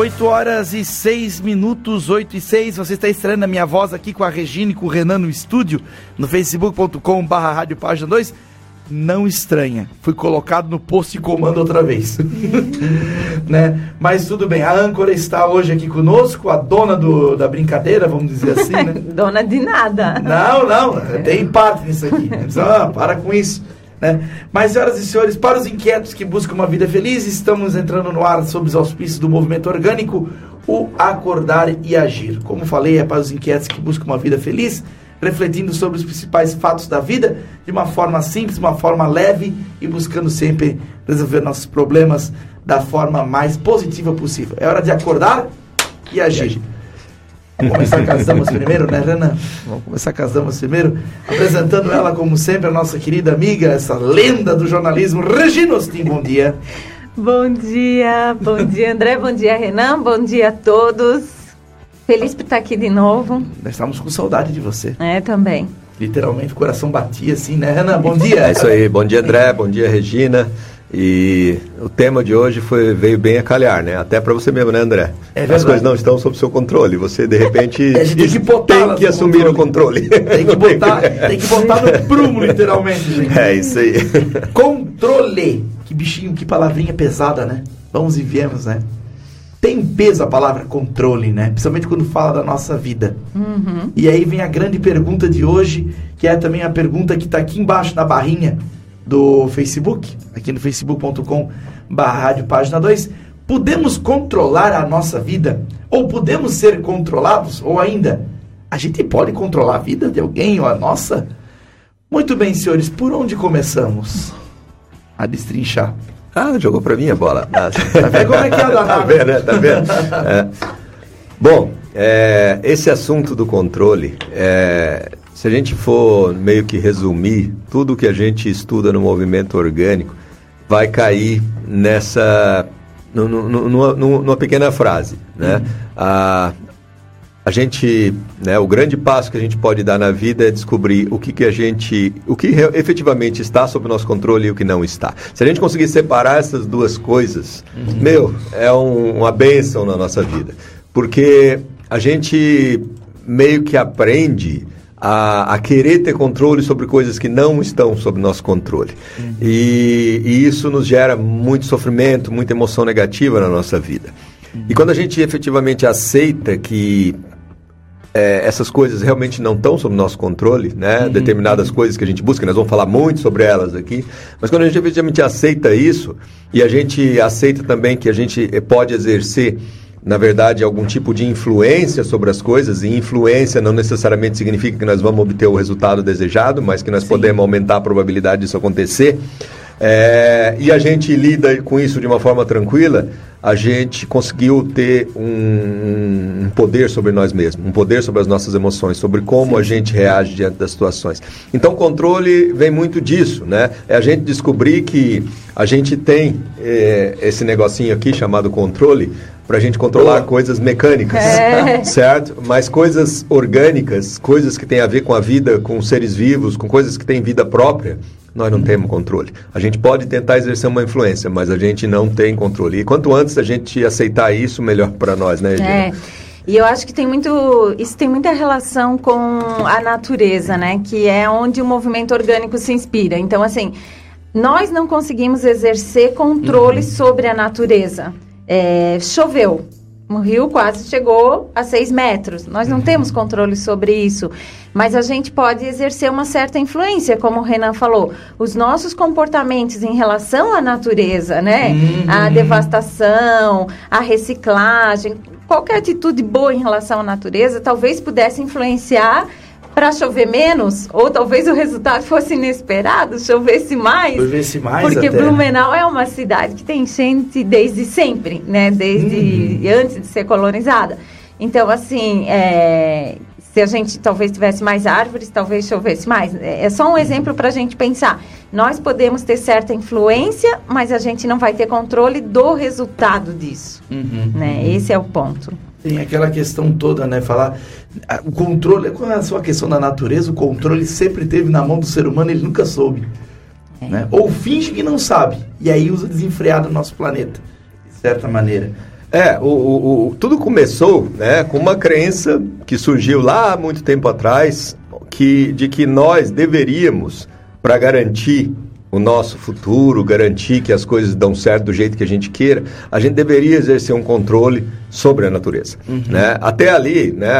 8 horas e 6 minutos, 8 e 6. Você está estranhando a minha voz aqui com a Regina e com o Renan no estúdio, no facebook.com barra rádio página 2. Não estranha, fui colocado no posto de comando outra vez. né? Mas tudo bem, a âncora está hoje aqui conosco, a dona do, da brincadeira, vamos dizer assim, né? dona de nada. Não, não, tem parte nisso aqui. Ah, para com isso. Né? Mas, senhoras e senhores, para os inquietos que buscam uma vida feliz, estamos entrando no ar sob os auspícios do movimento orgânico, o Acordar e Agir. Como falei, é para os inquietos que buscam uma vida feliz, refletindo sobre os principais fatos da vida de uma forma simples, uma forma leve e buscando sempre resolver nossos problemas da forma mais positiva possível. É hora de acordar e agir. Vamos começar com as damas primeiro, né, Renan? Vamos começar com as damas primeiro, apresentando ela, como sempre, a nossa querida amiga, essa lenda do jornalismo, Regina Ostin. Bom dia. Bom dia, bom dia, André, bom dia, Renan, bom dia a todos. Feliz por estar aqui de novo. Nós estamos com saudade de você. É, também. Literalmente, o coração batia assim, né, Renan? Bom dia. É isso aí, bom dia, André, bom dia, Regina. E o tema de hoje foi, veio bem a calhar, né? Até para você mesmo, né, André? É As coisas não estão sob seu controle. Você, de repente, é, tem que, tem que assumir controle. o controle. Tem que botar, tem que botar no prumo, literalmente, gente. É isso aí. Controle. Que bichinho, que palavrinha pesada, né? Vamos e viemos, né? Tem peso a palavra controle, né? Principalmente quando fala da nossa vida. Uhum. E aí vem a grande pergunta de hoje, que é também a pergunta que está aqui embaixo na barrinha do Facebook, aqui no facebook.com barra página 2, podemos controlar a nossa vida? Ou podemos ser controlados? Ou ainda, a gente pode controlar a vida de alguém ou a nossa? Muito bem, senhores, por onde começamos a destrinchar? Ah, jogou para mim a bola. Ah, tá vendo como é que é a Tá vendo, né? Tá vendo? É. Bom, é, esse assunto do controle, é, se a gente for meio que resumir tudo que a gente estuda no movimento orgânico, vai cair nessa numa, numa pequena frase, né? Uhum. A, a gente, né, o grande passo que a gente pode dar na vida é descobrir o que, que a gente, o que efetivamente está sob nosso controle e o que não está. Se a gente conseguir separar essas duas coisas, uhum. meu, é um, uma bênção na nossa vida, porque a gente meio que aprende a, a, querer ter controle sobre coisas que não estão sob nosso controle. Uhum. E, e, isso nos gera muito sofrimento, muita emoção negativa na nossa vida. Uhum. E quando a gente efetivamente aceita que é, essas coisas realmente não estão sob nosso controle, né? Uhum. Determinadas coisas que a gente busca, nós vamos falar muito sobre elas aqui, mas quando a gente efetivamente aceita isso e a gente aceita também que a gente pode exercer na verdade, algum tipo de influência sobre as coisas, e influência não necessariamente significa que nós vamos obter o resultado desejado, mas que nós Sim. podemos aumentar a probabilidade disso acontecer. É, e a gente lida com isso de uma forma tranquila, a gente conseguiu ter um, um, poder sobre nós mesmos, um poder sobre as nossas emoções, sobre como Sim. a gente reage diante das situações. Então, controle vem muito disso, né? É a gente descobrir que a gente tem é, esse negocinho aqui chamado controle para a gente controlar coisas mecânicas, é. certo? Mas coisas orgânicas, coisas que têm a ver com a vida, com seres vivos, com coisas que têm vida própria, nós não temos controle. A gente pode tentar exercer uma influência, mas a gente não tem controle. E quanto antes a gente aceitar isso, melhor para nós, né, Edina? É. E eu acho que tem muito, isso tem muita relação com a natureza, né? Que é onde o movimento orgânico se inspira. Então, assim, nós não conseguimos exercer controle uhum. sobre a natureza. É, choveu. O rio quase chegou a 6 metros. Nós não uhum. temos controle sobre isso, mas a gente pode exercer uma certa influência, como o Renan falou. Os nossos comportamentos em relação à natureza, né? Uhum. A devastação, a reciclagem, qualquer atitude boa em relação à natureza, talvez pudesse influenciar para chover menos, ou talvez o resultado fosse inesperado, chovesse mais. Chovesse mais Porque até. Blumenau é uma cidade que tem enchente desde sempre, né? Desde uhum. antes de ser colonizada. Então, assim, é, se a gente talvez tivesse mais árvores, talvez chovesse mais. É, é só um exemplo para a gente pensar. Nós podemos ter certa influência, mas a gente não vai ter controle do resultado disso. Uhum. Né? Esse é o ponto. Tem aquela questão toda, né? Falar. O controle, com a sua questão da natureza, o controle sempre teve na mão do ser humano, ele nunca soube. É. Né? Ou finge que não sabe. E aí usa desenfreado o nosso planeta, de certa maneira. É, o, o, o, tudo começou né, com uma crença que surgiu lá há muito tempo atrás, que, de que nós deveríamos, para garantir o nosso futuro, garantir que as coisas dão certo do jeito que a gente queira, a gente deveria exercer um controle sobre a natureza. Uhum. Né? Até ali, né,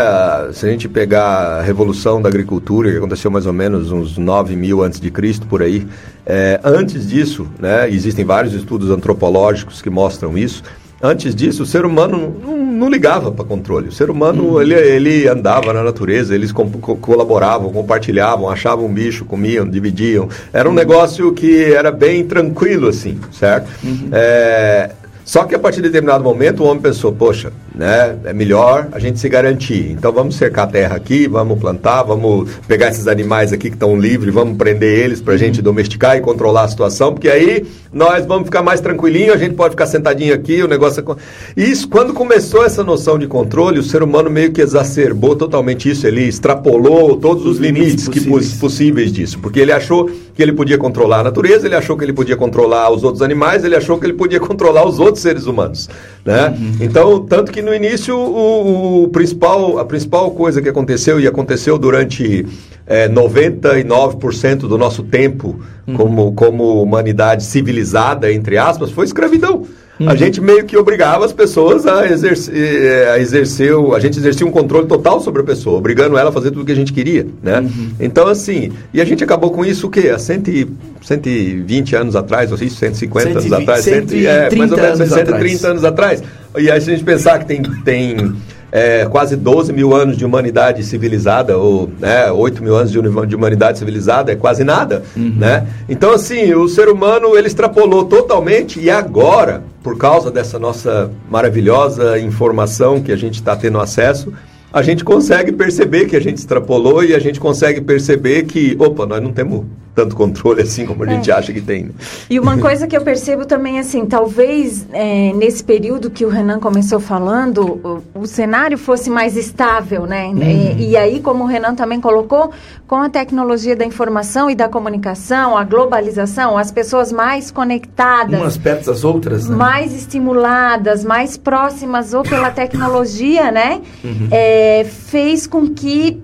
se a gente pegar a revolução da agricultura, que aconteceu mais ou menos uns 9 mil antes de Cristo, por aí, é, antes disso, né, existem vários estudos antropológicos que mostram isso, Antes disso, o ser humano não, não ligava para controle. O ser humano uhum. ele, ele andava na natureza, eles co colaboravam, compartilhavam, achavam um bicho, comiam, dividiam. Era um uhum. negócio que era bem tranquilo, assim, certo? Uhum. É, só que a partir de determinado momento o homem pensou, poxa, né, é melhor a gente se garantir. Então vamos cercar a terra aqui, vamos plantar, vamos pegar esses animais aqui que estão livres, vamos prender eles para a gente domesticar e controlar a situação, porque aí nós vamos ficar mais tranquilinho, a gente pode ficar sentadinho aqui, o negócio é... Isso, quando começou essa noção de controle, o ser humano meio que exacerbou totalmente isso, ele extrapolou todos os, os limites, limites possíveis. Que, possíveis disso, porque ele achou que ele podia controlar a natureza, ele achou que ele podia controlar os outros animais, ele achou que ele podia controlar os outros seres humanos. Né? Uhum. Então, tanto que no início o, o, principal, a principal coisa que aconteceu, e aconteceu durante é, 99% do nosso tempo uhum. como, como humanidade civilizada, entre aspas, foi escravidão. Uhum. A gente meio que obrigava as pessoas a exercer, eh, a exercer, a gente exercia um controle total sobre a pessoa, obrigando ela a fazer tudo o que a gente queria, né? Uhum. Então, assim, e a gente acabou com isso o quê? Há 100, 120 anos atrás, ou isso, 150 120, anos atrás, 130 é, mais ou menos 130 anos, anos atrás. E aí, se a gente pensar que tem, tem é, quase 12 mil anos de humanidade civilizada, ou né, 8 mil anos de, de humanidade civilizada, é quase nada. Uhum. Né? Então, assim, o ser humano ele extrapolou totalmente e agora, por causa dessa nossa maravilhosa informação que a gente está tendo acesso, a gente consegue perceber que a gente extrapolou e a gente consegue perceber que, opa, nós não temos tanto controle assim como a gente é. acha que tem. Né? E uma coisa que eu percebo também, assim, talvez é, nesse período que o Renan começou falando, o, o cenário fosse mais estável, né? Uhum. E, e, aí, como o Renan também colocou, com a tecnologia da informação e da comunicação, a globalização, as pessoas mais conectadas. Umas perto das outras, né? Mais estimuladas, mais próximas ou pela tecnologia, né? Uhum. É, fez com que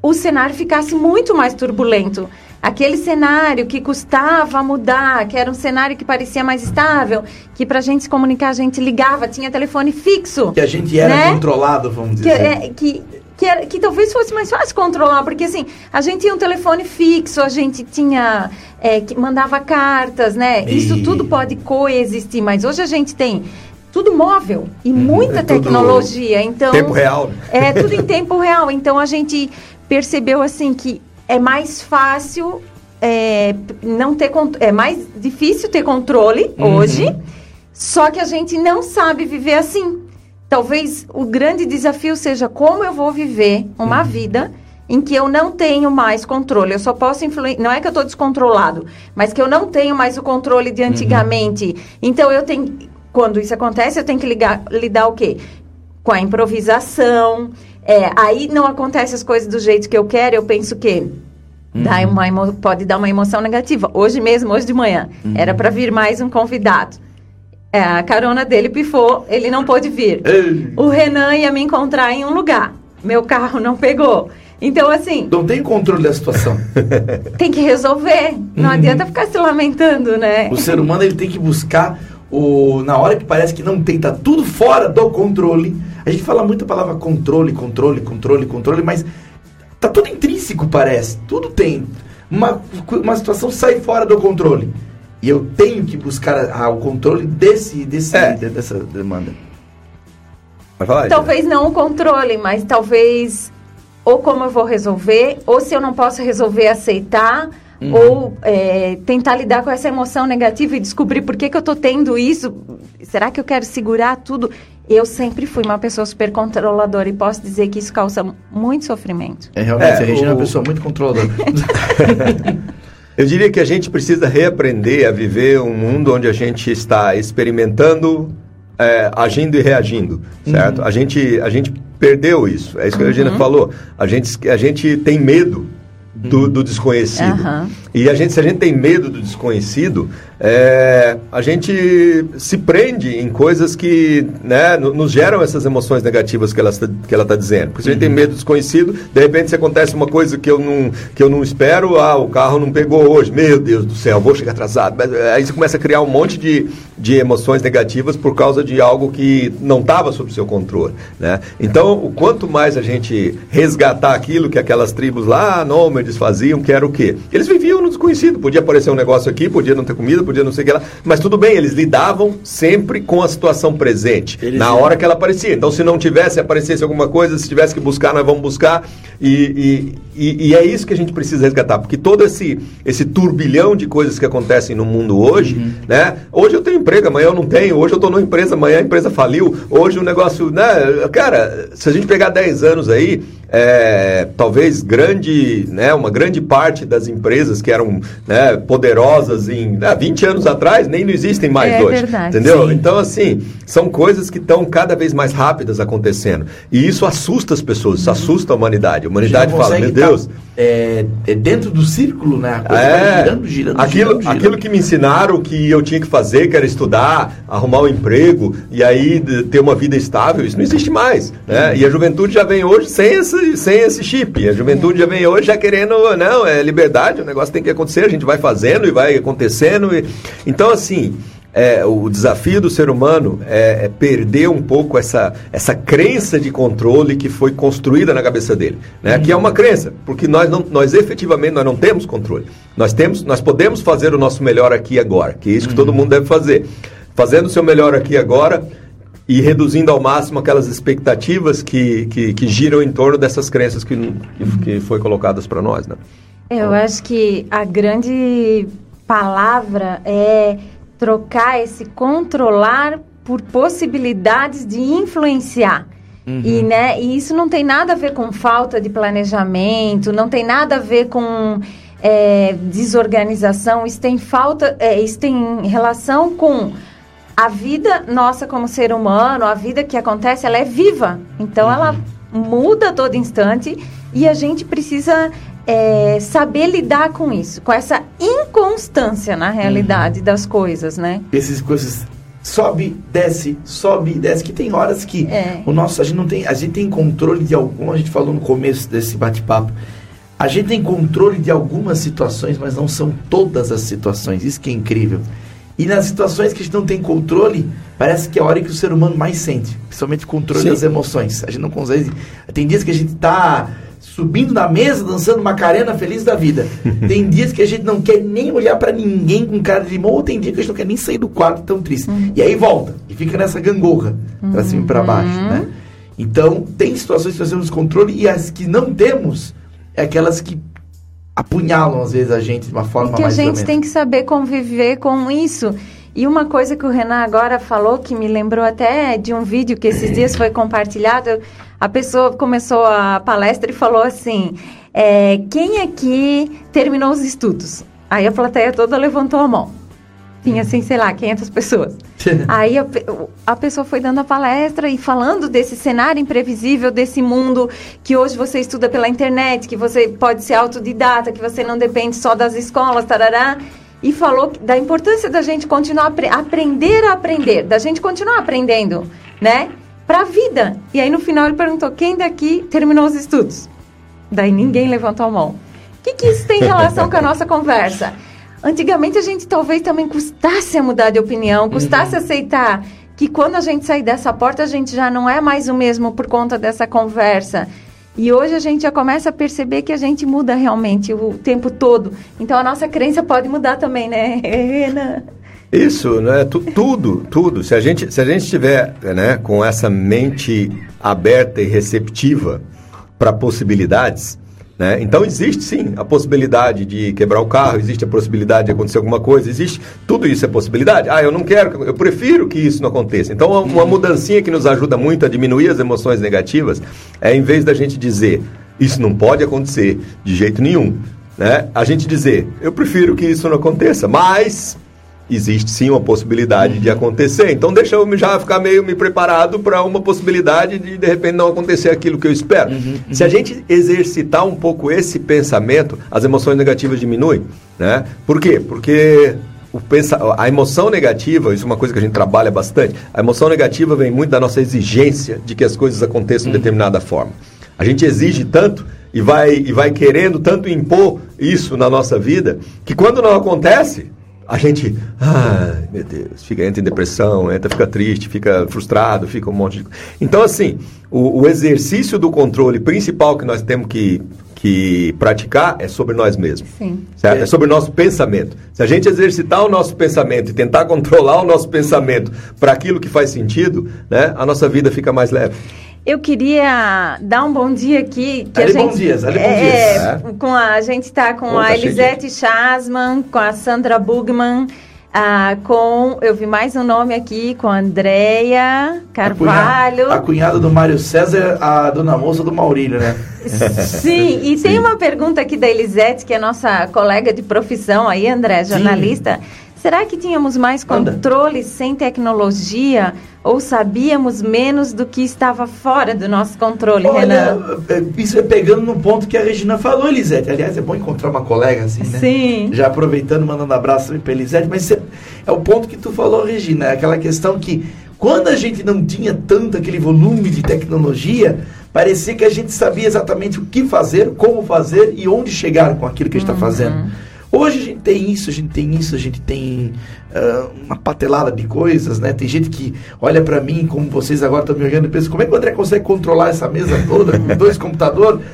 o cenário ficasse muito mais turbulento aquele cenário que custava mudar, que era um cenário que parecia mais estável, que para a gente se comunicar a gente ligava, tinha telefone fixo. Que a gente era né? controlado, vamos dizer. Que, é, que, que, era, que talvez fosse mais fácil controlar, porque assim, a gente tinha um telefone fixo, a gente tinha. É, que mandava cartas, né? E... Isso tudo pode coexistir, mas hoje a gente tem tudo móvel e uhum. muita é tecnologia. Então, tempo real. É tudo em tempo real. Então a gente percebeu assim que é mais fácil é, não ter é mais difícil ter controle uhum. hoje, só que a gente não sabe viver assim. Talvez o grande desafio seja como eu vou viver uma uhum. vida em que eu não tenho mais controle. Eu só posso influenciar. Não é que eu estou descontrolado, mas que eu não tenho mais o controle de antigamente. Uhum. Então eu tenho. Quando isso acontece, eu tenho que ligar, lidar o quê? Com a improvisação, é, aí não acontece as coisas do jeito que eu quero, eu penso que uhum. dá uma emo, pode dar uma emoção negativa. Hoje mesmo, hoje de manhã, uhum. era para vir mais um convidado. É, a carona dele pifou, ele não pôde vir. o Renan ia me encontrar em um lugar. Meu carro não pegou. Então, assim. Não tem controle da situação. tem que resolver. Não uhum. adianta ficar se lamentando, né? O ser humano ele tem que buscar o. Na hora que parece que não tem, tá tudo fora do controle a gente fala muito a palavra controle, controle, controle, controle, mas tá tudo intrínseco, parece. Tudo tem. Uma, uma situação sai fora do controle. E eu tenho que buscar a, a, o controle desse, desse é. dessa demanda. Vai falar, talvez não o controle, mas talvez ou como eu vou resolver, ou se eu não posso resolver, aceitar, uhum. ou é, tentar lidar com essa emoção negativa e descobrir por que, que eu estou tendo isso. Será que eu quero segurar tudo? Eu sempre fui uma pessoa super controladora e posso dizer que isso causa muito sofrimento. É, realmente, é, a Regina o... é uma pessoa muito controladora. Eu diria que a gente precisa reaprender a viver um mundo onde a gente está experimentando, é, agindo e reagindo, certo? Uhum. A, gente, a gente perdeu isso, é isso que a Regina uhum. falou. A gente, a gente tem medo do, do desconhecido. Aham. E a gente, se a gente tem medo do desconhecido, é, a gente se prende em coisas que né, no- nos geram essas emoções negativas que ela está que ela dizendo. Porque se a gente tem medo do desconhecido, de repente se acontece uma coisa que eu não, que eu não espero, ah, o carro não pegou hoje, meu Deus do céu, vou chegar atrasado. Mas, é, aí você começa a criar um monte de, de emoções negativas por causa de algo que não estava sob seu controle. Né? Então, o quanto mais a gente resgatar aquilo que aquelas tribos lá, nômades, faziam, que era o quê? Eles viviam no desconhecido. Podia aparecer um negócio aqui, podia não ter comida, podia não sei o que lá. Mas tudo bem, eles lidavam sempre com a situação presente, Eles na iam- hora que ela aparecia. Então, se não tivesse, aparecesse alguma coisa, se tivesse que buscar, nós vamos buscar. E, e, e- é isso que a gente precisa resgatar, porque todo esse, esse turbilhão de coisas que acontecem no mundo hoje, né? Hoje eu tenho emprego, amanhã eu não tenho. Hoje eu estou numa empresa, amanhã a empresa faliu. Hoje o negócio, né? Cara, se a gente pegar 10 anos aí, é, talvez grande, né, uma grande parte das empresas que eram né, poderosas em né, 20 anos atrás nem não existem mais É hoje. verdade, entendeu? sim. Então, assim, são coisas que estão cada vez mais rápidas acontecendo. E isso assusta as pessoas, isso assusta a humanidade. A humanidade não fala, meu tá, Deus. é, é dentro do círculo, né? A coisa É, vai girando, girando, aquilo, girando, girando. aquilo que me ensinaram que eu tinha que fazer, que era estudar, arrumar um emprego e aí ter uma vida estável, isso não existe mais. Né? E a juventude já vem hoje sem esse, sem esse chip. A juventude já vem hoje já querendo, não, é liberdade, o negócio tem que acontecer, a gente vai fazendo e vai acontecendo. e- Então, assim. é, o desafio do ser humano é, é perder um pouco essa, essa crença de controle que foi construída na cabeça dele, né? Que é uma crença, porque nós não, nós efetivamente nós não temos controle. Nós temos, nós podemos fazer o nosso melhor aqui agora, que é isso que todo mundo deve fazer. Fazendo o seu melhor aqui agora e reduzindo ao máximo aquelas expectativas que, que, que giram em torno dessas crenças que, que, que foi colocadas para nós, né? Eu acho que a grande palavra é trocar esse controlar por possibilidades de influenciar. E, né, e isso não tem nada a ver com falta de planejamento, não tem nada a ver com é, desorganização, isso tem falta, é, isso tem relação com a vida nossa como ser humano, a vida que acontece, ela é viva. Então ela muda a todo instante e a gente precisa é, saber lidar com isso, com essa inconstância na realidade das coisas, né? Essas coisas sobe, desce, sobe, desce, que tem horas que É. o nosso, a gente não tem, a gente tem controle de algum, a gente falou no começo desse bate-papo. A gente tem controle de algumas situações, mas não são todas as situações. Isso que é incrível. E nas situações que a gente não tem controle, parece que é a hora que o ser humano mais sente, principalmente o controle Sim. das emoções. A gente não consegue. Tem dias que a gente tá subindo na mesa, dançando Macarena feliz da vida. tem dias que a gente não quer nem olhar pra ninguém com cara de limão, ou tem dia que a gente não quer nem sair do quarto tão triste. E aí volta e fica nessa gangorra, pra cima e pra baixo, né? Então, tem situações que nós temos controle e as que não temos é aquelas que apunhalam às vezes a gente de uma forma E que a gente tem que saber conviver com isso. E uma coisa que o Renan agora falou, que me lembrou até de um vídeo que esses dias foi compartilhado, a pessoa começou a palestra e falou assim: é, quem aqui terminou os estudos? Aí a plateia toda levantou a mão. Tinha assim, sei lá, 500 pessoas. Aí a, a pessoa foi dando a palestra e falando desse cenário imprevisível, desse mundo que hoje você estuda pela internet, que você pode ser autodidata, que você não depende só das escolas, tarará. E falou da importância da gente continuar a apre- aprender a aprender, da gente continuar aprendendo, né? Pra vida. E aí no final ele perguntou: quem daqui terminou os estudos? Daí ninguém levantou a mão. O que, que isso tem relação com a nossa conversa? Antigamente a gente talvez também custasse a mudar de opinião, custasse aceitar que quando a gente sair dessa porta a gente já não é mais o mesmo por conta dessa conversa. E hoje a gente já começa a perceber que a gente muda realmente o tempo todo. Então a nossa crença pode mudar também, né, Renan? Isso, né? Tu- tudo, tudo. Se a gente, se a gente estiver, né, com essa mente aberta e receptiva para possibilidades, né? Então existe sim a possibilidade de quebrar o carro, existe a possibilidade de acontecer alguma coisa, existe tudo isso é possibilidade. Ah, eu não quero, eu prefiro que isso não aconteça. Então uma, uma mudancinha que nos ajuda muito a diminuir as emoções negativas é em vez da gente dizer isso não pode acontecer de jeito nenhum, né? A gente dizer eu prefiro que isso não aconteça, mas existe sim uma possibilidade de acontecer. Então deixa eu já ficar meio me preparado para uma possibilidade de de repente não acontecer aquilo que eu espero. Uhum, uhum. Se a gente exercitar um pouco esse pensamento, as emoções negativas diminuem, né? Por quê? Porque o pensa, a emoção negativa, isso é uma coisa que a gente trabalha bastante. A emoção negativa vem muito da nossa exigência de que as coisas aconteçam de uhum. determinada forma. A gente exige tanto e vai, e vai querendo tanto impor isso na nossa vida que quando não acontece, a gente, ai meu Deus, fica, entra em depressão, entra, fica triste, fica frustrado, fica um monte de. Então, assim, o, o exercício do controle principal que nós temos que, que praticar é sobre nós mesmos. Sim. Certo? É sobre o nosso pensamento. Se a gente exercitar o nosso pensamento e tentar controlar o nosso pensamento para aquilo que faz sentido, né, a nossa vida fica mais leve. Eu queria dar um bom dia aqui. Que ali gente, bom dias, ali bom é, dias. É, com a, a gente está com a Elisete Chasman, com a Sandra Bugman, ah, com, eu vi mais um nome aqui, com a Andréia Carvalho. A, cunhada, a cunhada do Mário César, a dona moça do Maurílio, né? Sim, e Sim. tem uma pergunta aqui da Elisete, que é nossa colega de profissão aí, André, jornalista. Sim. Será que tínhamos mais controle Anda. sem tecnologia ou sabíamos menos do que estava fora do nosso controle, Olha, Renan? É, isso é pegando no ponto que a Regina falou, Elisete. Aliás, é bom encontrar uma colega assim, né? Sim. Já aproveitando, mandando abraço para Elisete, mas é, é o ponto que tu falou, Regina, é aquela questão que quando a gente não tinha tanto aquele volume de tecnologia, parecia que a gente sabia exatamente o que fazer, como fazer e onde chegar com aquilo que a gente está uhum. fazendo. Hoje a gente tem isso, a gente tem isso, a gente tem uh, uma patelada de coisas, né? Tem gente que olha para mim, como vocês agora estão me olhando, e pensa, como é que o André consegue controlar essa mesa toda com dois computadores?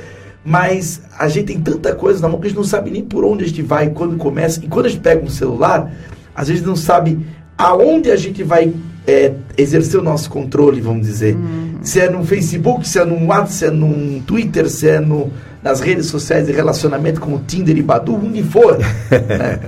Mas a gente tem tanta coisa na mão que a gente não sabe nem por onde a gente vai, quando começa. E quando a gente pega um celular, às vezes não sabe aonde a gente vai é, exercer o nosso controle, vamos dizer. Uhum. Se é no Facebook, se é no WhatsApp, se é no Twitter, se é no nas redes sociais de relacionamento como Tinder e Badu, onde for. né?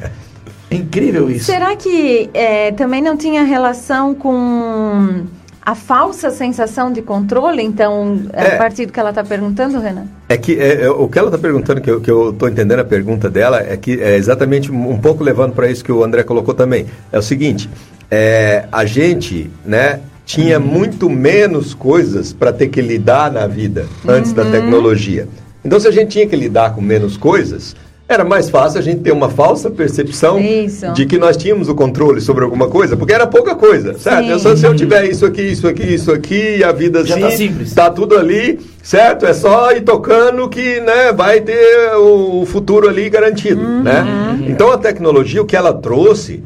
É incrível isso. Será que é, também não tinha relação com a falsa sensação de controle, então, é. a partir do que ela está perguntando, Renan? É que é, é, o que ela está perguntando, que eu estou entendendo a pergunta dela, é que é exatamente um pouco levando para isso que o André colocou também. É o seguinte, é, a gente, né, tinha uhum. muito menos coisas para ter que lidar na vida antes uhum. da tecnologia. Então, se a gente tinha que lidar com menos coisas, era mais fácil a gente ter uma falsa percepção isso. de que nós tínhamos o controle sobre alguma coisa, porque era pouca coisa, certo? Eu só, se eu tiver isso aqui, isso aqui, isso aqui, e a vida Já tá assim, tá, simples. tá tudo ali, certo? É só ir tocando que né, vai ter o futuro ali garantido, uhum. né? Então, a tecnologia, o que ela trouxe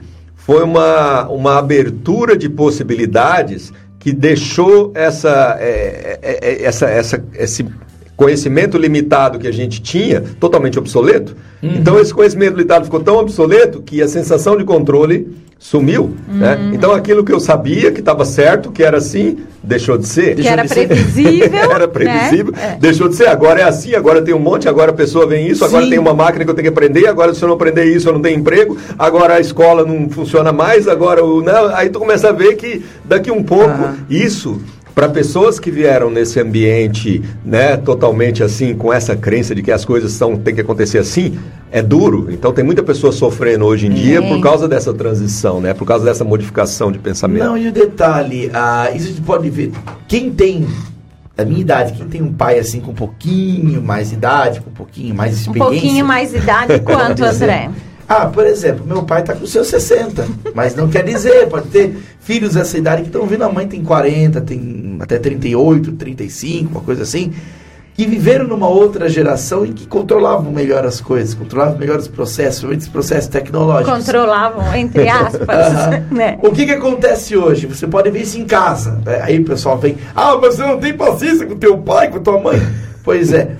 foi uma, uma abertura de possibilidades que deixou essa, é, é, é, essa, essa, esse conhecimento limitado que a gente tinha totalmente obsoleto. Uhum. Então esse conhecimento limitado ficou tão obsoleto que a sensação de controle sumiu. Né? Uhum. Né? Então aquilo que eu sabia que estava certo, que era assim, deixou de ser. Que era previsível. era previsível, né? deixou de ser. Agora é assim, agora tem um monte, agora a pessoa vem isso, Sim. agora tem uma máquina que eu tenho que aprender, agora se eu não aprender isso eu não tenho emprego, agora a escola não funciona mais, agora o. Não, aí tu começa a ver que daqui um pouco uhum. isso para pessoas que vieram nesse ambiente, né, totalmente assim, com essa crença de que as coisas são, tem que acontecer assim, é duro. Então tem muita pessoa sofrendo hoje em é. dia por causa dessa transição, né, por causa dessa modificação de pensamento. Não, e o detalhe, ah, isso a gente pode ver, quem tem a minha idade, quem tem um pai assim com um pouquinho mais idade, com um pouquinho mais experiência. Um pouquinho mais idade quanto, André? Ah, por exemplo, meu pai está com seus 60, mas não quer dizer, pode ter filhos dessa idade que estão vindo, a mãe tem 40, tem até 38, 35, uma coisa assim, que viveram numa outra geração em que controlavam melhor as coisas, controlavam melhor os processos, os processos tecnológicos. Controlavam, entre aspas. né? O que, que acontece hoje? Você pode ver isso em casa. Né? Aí o pessoal vem, ah, mas você não tem paciência com teu pai, com tua mãe. Pois é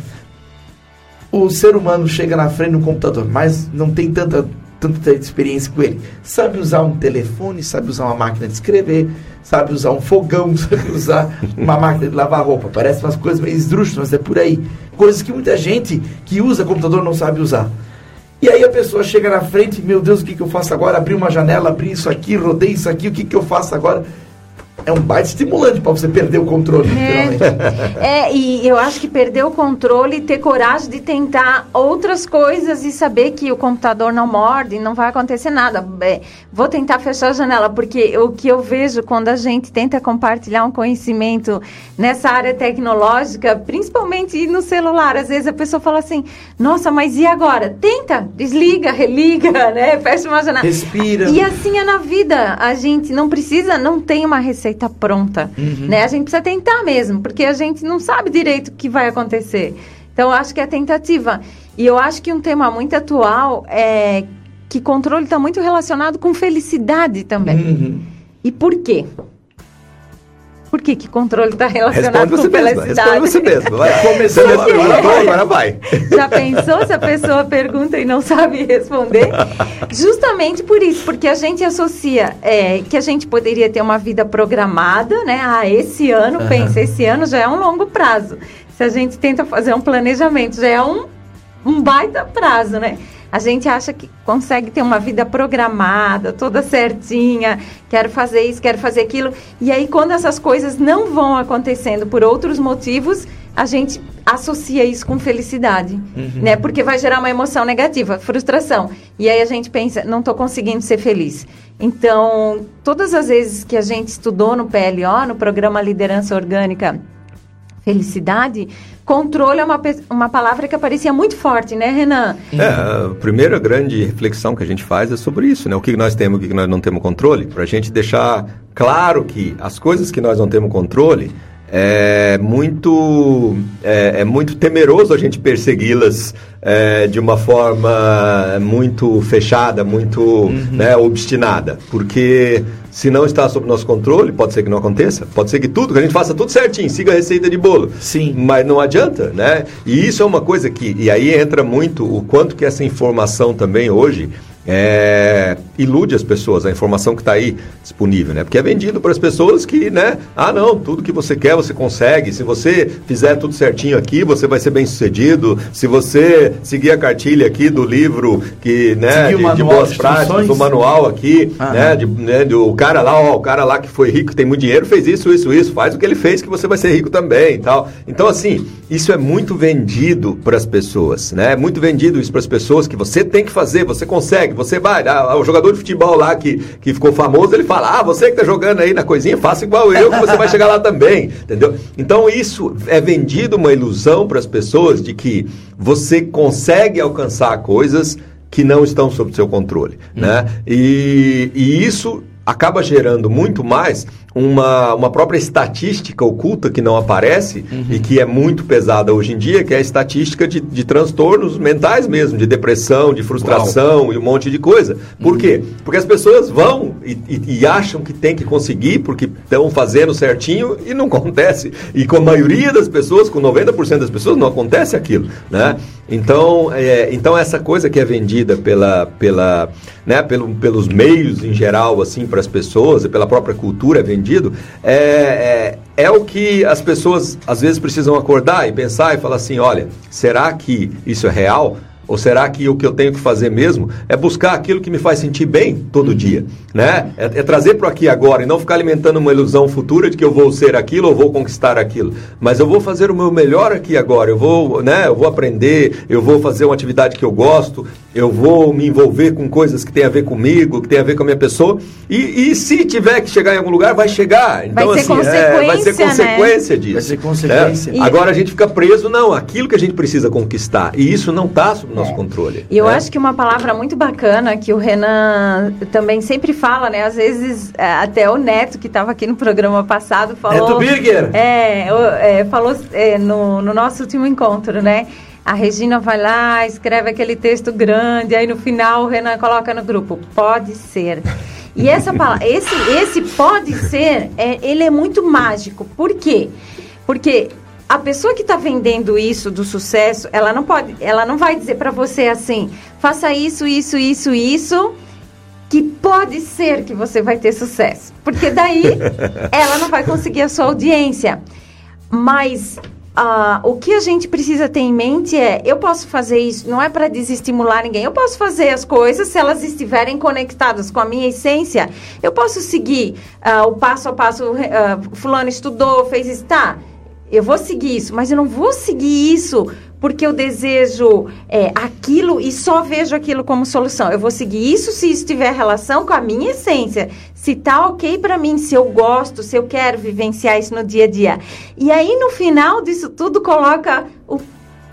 o ser humano chega na frente do computador, mas não tem tanta, tanta experiência com ele. Sabe usar um telefone, sabe usar uma máquina de escrever, sabe usar um fogão, sabe usar uma máquina de lavar roupa. Parece umas coisas meio esdrúxulas, mas é por aí. Coisas que muita gente que usa computador não sabe usar. E aí a pessoa chega na frente, meu Deus, o que, que eu faço agora? Abri uma janela, abri isso aqui, rodei isso aqui, o que, que eu faço agora? É um baita estimulante para você perder o controle, é. é, e eu acho que perder o controle e ter coragem de tentar outras coisas e saber que o computador não morde, não vai acontecer nada. É, vou tentar fechar a janela, porque o que eu vejo quando a gente tenta compartilhar um conhecimento nessa área tecnológica, principalmente no celular, às vezes a pessoa fala assim: nossa, mas e agora? Tenta, desliga, religa, né? Fecha uma janela. Respira. E assim é na vida. A gente não precisa, não tem uma receita pronta, uhum. né? A gente precisa tentar mesmo, porque a gente não sabe direito o que vai acontecer. Então, eu acho que é tentativa. E eu acho que um tema muito atual é que controle está muito relacionado com felicidade também. Uhum. E por quê? Por que, que controle está relacionado Responde com felicidade? Responde você mesmo. Vai. Começou agora, vai, agora vai. Já pensou se a pessoa pergunta e não sabe responder? Justamente por isso, porque a gente associa é, que a gente poderia ter uma vida programada, né? Ah, esse ano, uhum. pensa, esse ano já é um longo prazo. Se a gente tenta fazer um planejamento, já é um, um baita prazo, né? A gente acha que consegue ter uma vida programada, toda certinha, quero fazer isso, quero fazer aquilo. E aí, quando essas coisas não vão acontecendo por outros motivos, a gente associa isso com felicidade, uhum. né? Porque vai gerar uma emoção negativa, frustração. E aí a gente pensa, não estou conseguindo ser feliz. Então, todas as vezes que a gente estudou no PLO, no programa Liderança Orgânica, felicidade, controle é uma, uma palavra que aparecia muito forte, né, Renan? É, a primeira grande reflexão que a gente faz é sobre isso, né? O que nós temos o que nós não temos controle, para a gente deixar claro que as coisas que nós não temos controle, é muito, é, é muito temeroso a gente persegui-las é, de uma forma muito fechada, muito uhum. né, obstinada. Porque se não está sob nosso controle, pode ser que não aconteça, pode ser que tudo, que a gente faça tudo certinho, siga a receita de bolo. Sim. Mas não adianta, né? E isso é uma coisa que, e aí entra muito o quanto que essa informação também hoje é, ilude as pessoas, a informação que está aí disponível, né? Porque é vendido para as pessoas que, né? Ah, não, tudo que você quer você consegue. Se você fizer tudo certinho aqui, você vai ser bem sucedido. Se você seguir a cartilha aqui do livro que, né? De, de, boas práticas, o manual aqui, ah, né? De, né? o cara lá, ó, o cara lá que foi rico, tem muito dinheiro, fez isso, isso, isso. Faz o que ele fez que você vai ser rico também, e tal. Então, assim, isso é muito vendido para as pessoas, né? É muito vendido isso para as pessoas que você tem que fazer, você consegue você vai, ah, o jogador de futebol lá que, que ficou famoso, ele fala, ah, você que está jogando aí na coisinha, faça igual eu, que você vai chegar lá também, entendeu? Então isso é vendido uma ilusão para as pessoas de que você consegue alcançar coisas que não estão sob seu controle, hum. né? E, e isso acaba gerando muito mais uma, uma própria estatística oculta que não aparece uhum. e que é muito pesada hoje em dia, que é a estatística de, de transtornos mentais mesmo, de depressão, de frustração Uau. e um monte de coisa. Por uhum. quê? Porque as pessoas vão e, e, e acham que tem que conseguir porque estão fazendo certinho e não acontece. E com a maioria das pessoas, com 90% das pessoas, não acontece aquilo, né? Então, é, então essa coisa que é vendida pela, pela, né, pelo, pelos meios em geral, assim, para as pessoas e pela própria cultura é vendida é, é, é o que as pessoas às vezes precisam acordar e pensar e falar assim: olha, será que isso é real? Ou será que o que eu tenho que fazer mesmo é buscar aquilo que me faz sentir bem todo dia? Né? É, é trazer para aqui agora e não ficar alimentando uma ilusão futura de que eu vou ser aquilo ou vou conquistar aquilo. Mas eu vou fazer o meu melhor aqui agora. Eu vou, né, eu vou aprender, eu vou fazer uma atividade que eu gosto, eu vou me envolver com coisas que tem a ver comigo, que tem a ver com a minha pessoa. E, e se tiver que chegar em algum lugar, vai chegar. Então, vai ser assim, é, vai ser consequência né? disso. Vai ser consequência. É. Agora a gente fica preso, não, aquilo que a gente precisa conquistar. E isso não está nosso é. controle. E eu né? acho que uma palavra muito bacana que o Renan também sempre fala, né? Às vezes, é, até o Neto, que estava aqui no programa passado, falou. Neto Birger! É, é falou é, no, no nosso último encontro, né? A Regina vai lá, escreve aquele texto grande, aí no final o Renan coloca no grupo, pode ser. E essa palavra, esse, esse pode ser, é, ele é muito mágico. Por quê? Porque a pessoa que está vendendo isso do sucesso, ela não pode, ela não vai dizer para você assim, faça isso, isso, isso, isso, que pode ser que você vai ter sucesso, porque daí ela não vai conseguir a sua audiência. Mas ah, o que a gente precisa ter em mente é: eu posso fazer isso, não é para desestimular ninguém, eu posso fazer as coisas se elas estiverem conectadas com a minha essência. Eu posso seguir ah, o passo a passo. ah, fulano estudou, fez isso, tá. Eu vou seguir isso, mas eu não vou seguir isso porque eu desejo é, aquilo e só vejo aquilo como solução. Eu vou seguir isso se isso tiver relação com a minha essência. Se tá ok para mim, se eu gosto, se eu quero vivenciar isso no dia a dia. E aí no final disso tudo coloca o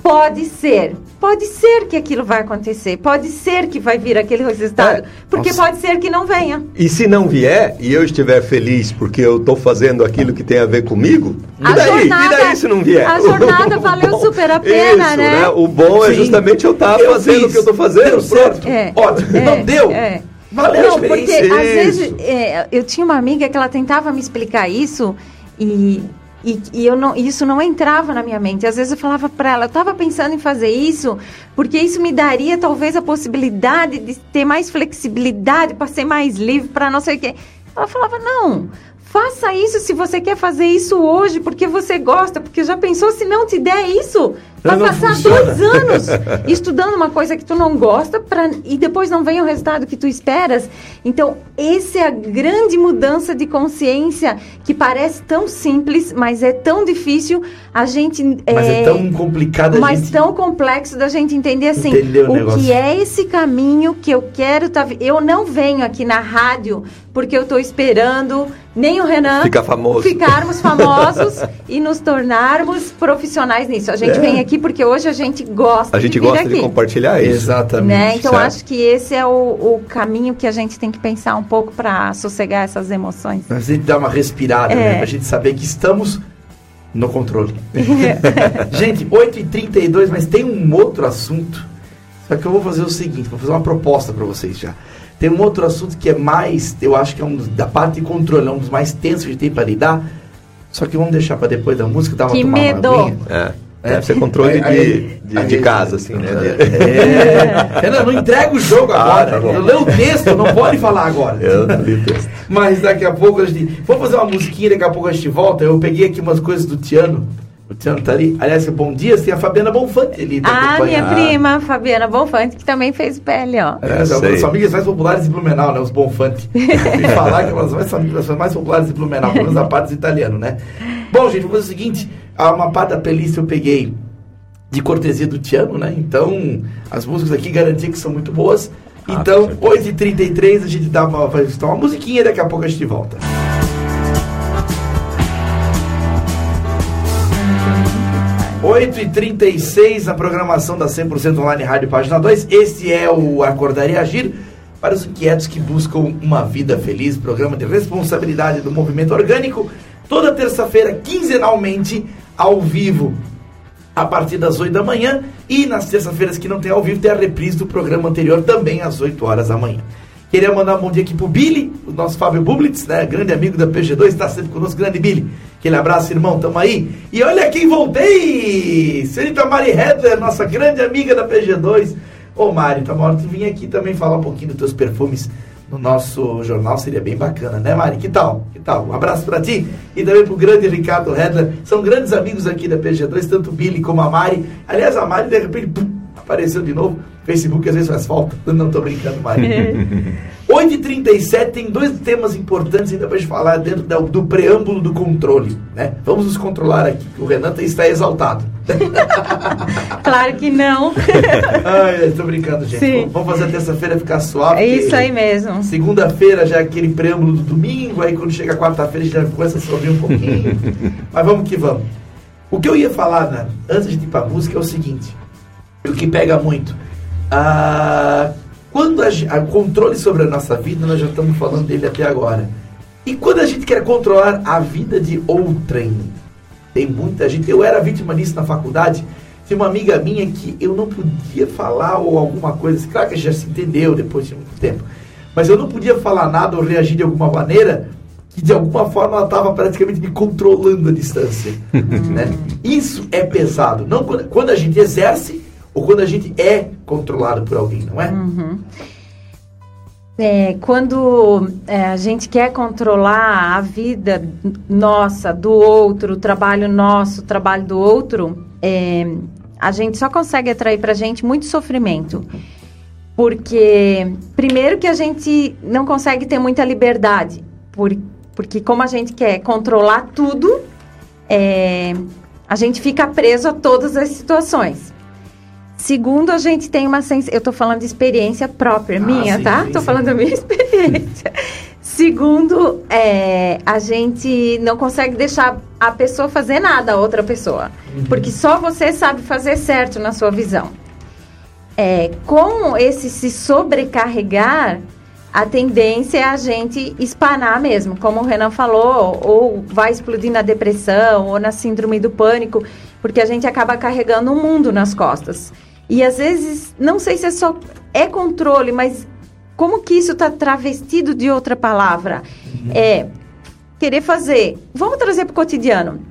pode ser. Pode ser que aquilo vai acontecer. Pode ser que vai vir aquele resultado. É, porque nossa. pode ser que não venha. E se não vier e eu estiver feliz porque eu estou fazendo aquilo que tem a ver comigo, e A daí? jornada- e daí se não vier? a jornada O valeu bom- super a pena, Isso, né? O bom é Sim. justamente eu estar Eu fazendo fiz. o que eu estou fazendo. Deu certo. pronto. É. Ótimo. É, não deu? é. Valeu Não, a porque experiência. às vezes Isso. é, eu tinha uma amiga que ela tentava me explicar isso e, e, e eu não, isso não entrava na minha mente. Às vezes eu falava para ela, eu estava pensando em fazer isso porque isso me daria talvez a possibilidade de ter mais flexibilidade para ser mais livre, para não sei o quê. Ela falava, não. Faça isso se você quer fazer isso hoje, porque você gosta, porque já pensou se não te der isso? Vai Não passar funciona. dois anos estudando uma coisa que tu não gosta pra, e depois não vem o resultado que tu esperas. Então, essa é a grande mudança de consciência que parece tão simples, mas é tão difícil a gente. Mas é tão complicado mas gente... tão complexo da gente entender assim Entender o negócio. que é esse caminho que eu quero tá eu não venho aqui na rádio porque eu estou esperando nem o Renan Ficar famoso. ficarmos famosos e nos tornarmos profissionais nisso a gente É. vem aqui porque hoje a gente gosta A gente de vir gosta aqui. de compartilhar isso. Exatamente. né? Então certo. acho que esse é o, o caminho que a gente tem que pensar um pouco para sossegar essas emoções. A gente dá uma respirada, É. né? Pra gente saber que estamos no controle. gente, 8h32, mas tem um outro assunto. Só que eu vou fazer o seguinte, vou fazer uma proposta para vocês já. Tem um outro assunto que é mais, eu acho que é um da parte de controle, é um dos mais tensos que a gente tem para lidar. Só que vamos deixar para depois da música, dar uma Que tomar uma medo! aguinha. É. É. Deve ser controle Aí- de, aí- de, aí- de casa, assim, né? É. Renan, não entrega o jogo Ah, agora. tá eu leio o texto, não pode falar agora. Eu não li o texto. Mas daqui a pouco a gente. Vamos fazer uma musiquinha, daqui a pouco a gente volta. Eu peguei aqui umas coisas do Tiano. O Tiano tá ali. Aliás, bom dia, tem a Fabiana Bonfante ali. Tá Ah, minha acompanhando. prima, Fabiana Bonfante, que também fez pele, ó. É, são as famílias mais populares de Blumenau, né? Os Bonfante. Falar que elas mais famílias mais populares de Blumenau, pelo menos da parte dos italianos, né? Bom, gente, vamos fazer o seguinte: uma parte da playlist eu peguei de cortesia do Tiano, né? Então, as músicas aqui garantia que são muito boas. Ah, Então, com certeza. 8h33 a gente dá uma, vai escutar uma musiquinha e daqui a pouco a gente volta. Oito e 36 na programação da 100% Online Rádio Página 2. Este é o Acordar e Agir para os inquietos que buscam uma vida feliz. Programa de responsabilidade do movimento orgânico. Toda terça-feira, quinzenalmente, ao vivo a partir das 8 da manhã e nas terças-feiras que não tem ao vivo tem a reprise do programa anterior também às 8 horas da manhã. Queria mandar um bom dia aqui pro Billy, o nosso Fábio Bublitz, né, grande amigo da PG2, está sempre conosco, grande Billy. Aquele abraço, irmão, tamo aí. E olha quem voltei! Senhorita Mari Hedler, nossa grande amiga da PG2. Ô Mari, tá hora de vir aqui também falar um pouquinho dos teus perfumes no nosso jornal, seria bem bacana, né Mari? Que tal? Que tal? Um abraço pra ti e também pro grande Ricardo Hedler. São grandes amigos aqui da PG2, tanto o Billy como a Mari. Aliás, a Mari de repente pum, apareceu de novo. Facebook às vezes faz falta. Não tô brincando, Mari. 8h37 tem dois temas importantes ainda pra gente falar dentro da- do preâmbulo do controle, né? Vamos nos controlar aqui, que o Renan está exaltado. Claro que não. Ai, tô brincando, gente. Sim. Vamos fazer a terça-feira ficar suave. É isso aí mesmo. Segunda-feira já é aquele preâmbulo do domingo, aí quando chega quarta-feira a gente já começa a se ouvir um pouquinho. Mas vamos que vamos. O que eu ia falar, né, antes de ir pra música, é o seguinte. O que pega muito. Ah, quando a, a controle sobre a nossa vida, nós já estamos falando dele até agora. E quando a gente quer controlar a vida de outrem, tem muita gente. Eu era vítima disso na faculdade. Tinha uma amiga minha que eu não podia falar ou alguma coisa. assim, Claro que a gente já se entendeu depois de muito tempo. Mas eu não podia falar nada ou reagir de alguma maneira que de alguma forma ela estava praticamente me controlando a distância. né? Isso é pesado. Não quando, quando a gente exerce ou quando a gente é controlado por alguém, não é? Uhum. É, quando é, a gente quer controlar a vida nossa, do outro, o trabalho nosso, o trabalho do outro, é, a gente só consegue atrair para gente muito sofrimento. Porque, primeiro, que a gente não consegue ter muita liberdade. Por, porque, como a gente quer controlar tudo, é, a gente fica preso a todas as situações. Segundo, a gente tem uma sensação. Eu estou falando de experiência própria, ah, minha, sim, tá? Estou falando da minha experiência. Segundo, é, a gente não consegue deixar a pessoa fazer nada, a outra pessoa. Uhum. Porque só você sabe fazer certo na sua visão. É, com esse se sobrecarregar, a tendência é a gente espanar mesmo, como o Renan falou, ou vai explodir na depressão ou na síndrome do pânico, porque a gente acaba carregando o um mundo nas costas. E às vezes, não sei se é só é controle, mas como que isso está travestido de outra palavra? Uhum. É querer fazer. Vamos trazer para o cotidiano.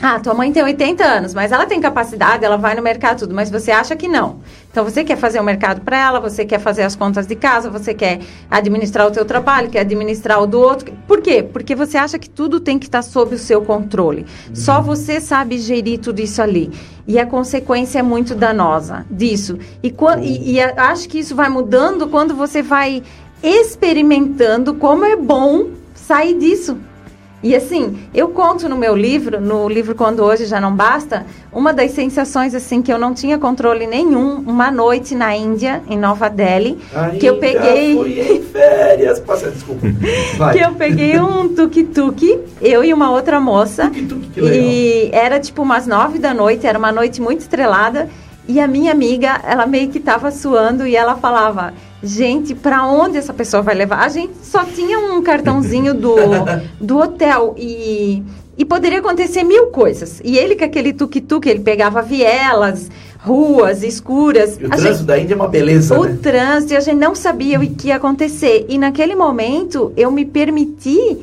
Ah, tua mãe tem 80 anos, mas ela tem capacidade, ela vai no mercado tudo, mas você acha que não. Então você quer fazer o um mercado para ela, você quer fazer as contas de casa, você quer administrar o teu trabalho, quer administrar o do outro. Por quê? Porque você acha que tudo tem que estar sob o seu controle. Uhum. Só você sabe gerir tudo isso ali. E a consequência é muito danosa disso. E, e, e acho que isso vai mudando quando você vai experimentando como é bom sair disso. E assim, eu conto no meu livro, no livro Quando Hoje Já Não Basta, uma das sensações assim que eu não tinha controle nenhum, uma noite na Índia, em Nova Delhi, Ainda que eu peguei fui em férias, passa, desculpa. Vai. que eu peguei um tuk-tuk, eu e uma outra moça. Que legal. E era tipo umas nove da noite, era uma noite muito estrelada, e a minha amiga, ela meio que estava suando e ela falava: Gente, para onde essa pessoa vai levar? A gente só tinha um cartãozinho do, do hotel e, e poderia acontecer mil coisas. E ele com aquele tuk-tuk, ele pegava vielas, ruas escuras. E o a trânsito gente, da Índia é uma beleza, O né? trânsito, a gente não sabia o que ia acontecer. E naquele momento, eu me permiti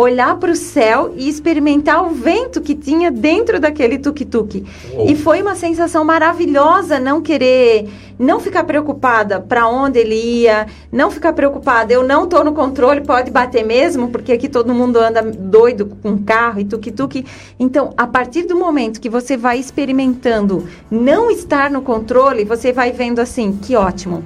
olhar para o céu e experimentar o vento que tinha dentro daquele tuk-tuk. E foi uma sensação maravilhosa não querer, não ficar preocupada para onde ele ia, não ficar preocupada, eu não estou no controle, pode bater mesmo, porque aqui todo mundo anda doido com carro e tuk-tuk. Então, a partir do momento que você vai experimentando não estar no controle, você vai vendo assim, que ótimo.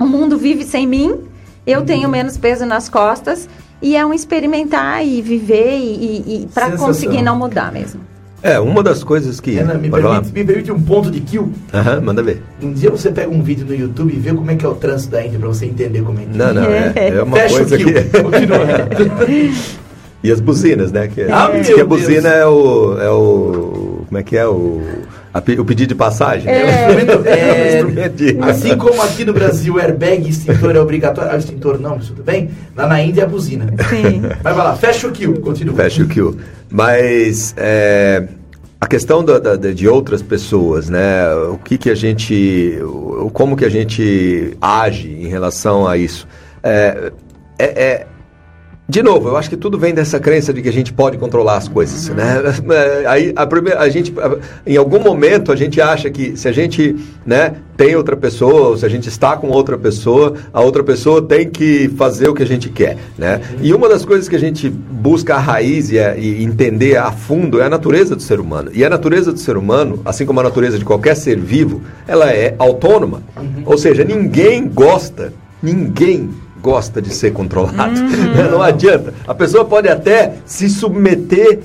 O mundo vive sem mim, eu uhum. tenho menos peso nas costas e é um experimentar e viver e, e para conseguir não mudar mesmo. É, uma das coisas que. Ana, me, permite, me permite um ponto de kill. Aham, manda ver. Um dia você pega um vídeo no YouTube e vê como é que é o trânsito da Índia para você entender como é que Não, não, é, é uma Fecha coisa que. Continua. e as buzinas, né? Que, ah, é, que a buzina é o, é o. Como é que é? O o pedido de passagem? É, é, é de... Assim como aqui no Brasil, airbag e extintor é obrigatório. Ah, extintor não, mas tudo bem. Lá na Índia é a buzina. Sim. Mas vai lá, fecha o kill, continua. Fecha o kill. Mas é, a questão da, da, de outras pessoas, né? O que, que a gente. Como que a gente age em relação a isso? é, é, é de novo, eu acho que tudo vem dessa crença de que a gente pode controlar as coisas, uhum. né? Aí a primeira, a gente, em algum momento a gente acha que se a gente, né, tem outra pessoa, ou se a gente está com outra pessoa, a outra pessoa tem que fazer o que a gente quer, né? Uhum. E uma das coisas que a gente busca a raiz e, a, e entender a fundo é a natureza do ser humano. E a natureza do ser humano, assim como a natureza de qualquer ser vivo, ela é autônoma. Uhum. Ou seja, ninguém gosta, ninguém gosta de ser controlado. Uhum. Não adianta. A pessoa pode até se submeter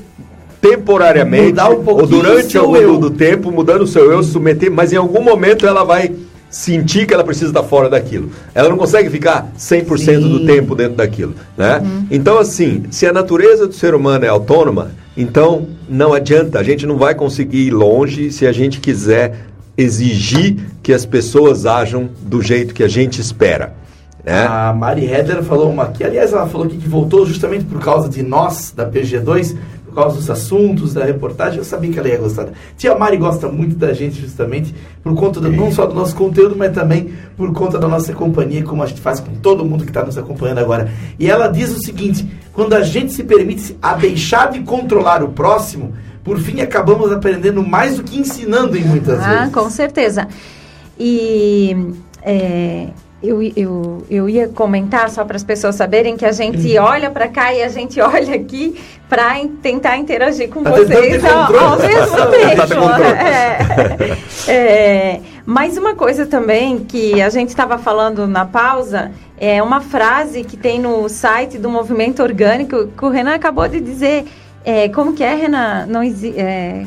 temporariamente um ou durante algum eu. do tempo, mudando o seu eu, se submeter, mas em algum momento ela vai sentir que ela precisa estar fora daquilo. Ela não consegue ficar 100% Sim. do tempo dentro daquilo, né? Uhum. Então assim, se a natureza do ser humano é autônoma, então não adianta, a gente não vai conseguir ir longe se a gente quiser exigir que as pessoas ajam do jeito que a gente espera. É. A Mari Hedler falou uma aqui, aliás, ela falou aqui que voltou justamente por causa de nós, da PG2, por causa dos assuntos, da reportagem. Eu sabia que ela ia gostar. Tia Mari gosta muito da gente, justamente, por conta do, não só do nosso conteúdo, mas também por conta da nossa companhia, como a gente faz com todo mundo que está nos acompanhando agora. E ela diz o seguinte: quando a gente se permite a deixar de controlar o próximo, por fim acabamos aprendendo mais do que ensinando em muitas ah, vezes. Com certeza. E. É eu, eu, eu ia comentar só para as pessoas saberem que a gente olha para cá e a gente olha aqui para tentar interagir com Tá vocês ao, ao mesmo Tá tempo. É, é, mas uma coisa também que a gente estava falando na pausa é uma frase que tem no site do Movimento Orgânico que o Renan acabou de dizer. É, como que é, Renan? Não exi- é,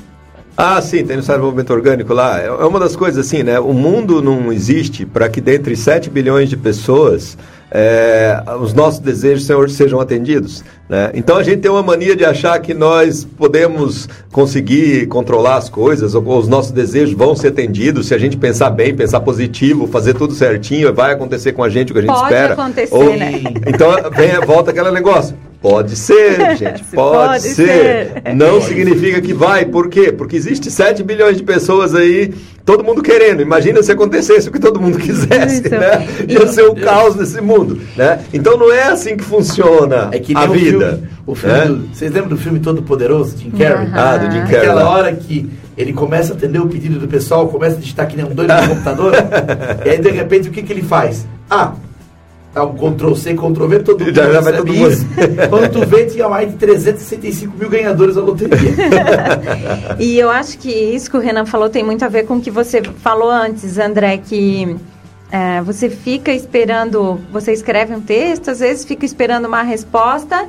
Ah, sim, tem no do movimento orgânico lá. É é uma das coisas assim, né? O mundo não existe para que dentre 7 bilhões de pessoas é, os nossos desejos sejam- atendidos. Né? Então a gente tem uma mania de achar que nós podemos conseguir controlar as coisas, ou os nossos desejos vão ser atendidos se a gente pensar bem, pensar positivo, fazer tudo certinho, vai acontecer com a gente o que a gente Pode espera. acontecer, né? Então vem, volta aquele negócio. Pode ser, gente, pode, Pode ser. ser. Não significa que vai. Por quê? Porque existe 7 bilhões de pessoas aí, todo mundo querendo. Imagina se acontecesse o que todo mundo quisesse, Isso. né? Ia ser o caos nesse mundo, né? Então não é assim que funciona É que nem a o vida. Filme, o filme né? do- vocês lembram do filme Todo Poderoso, Jim Carrey? Aham. Ah, do Jim Carrey. Aquela hora que ele começa a atender o pedido do pessoal, começa a digitar que nem um doido no computador, e aí de repente o que, que ele faz? Ah, dá um Ctrl C, Ctrl V, todo mundo Já- já vai todo mundo. isso. Quando tu vê, tinha mais de 365 mil ganhadores da loteria. E eu acho que isso que o Renan falou tem muito a ver com o que você falou antes, André, que é, você fica esperando, você escreve um texto, às vezes fica esperando uma resposta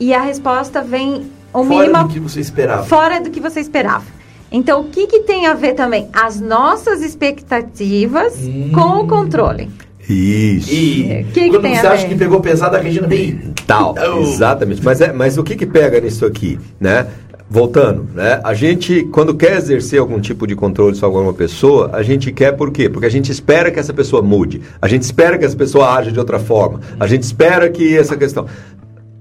e a resposta vem o Fora mínimo do que você esperava. fora do que você esperava. Então, o que, que tem a ver também? As nossas expectativas Hum. com o controle. Isso. E Que que quando tem você acha que pegou pesado, a Regina vem. Tal, Oh. exatamente. Mas, é, mas o que que pega nisso aqui, né? Voltando, né? A gente, quando quer exercer algum tipo de controle sobre alguma pessoa, a gente quer por quê? Porque a gente espera que essa pessoa mude. A gente espera que essa pessoa haja de outra forma. A gente espera que essa questão...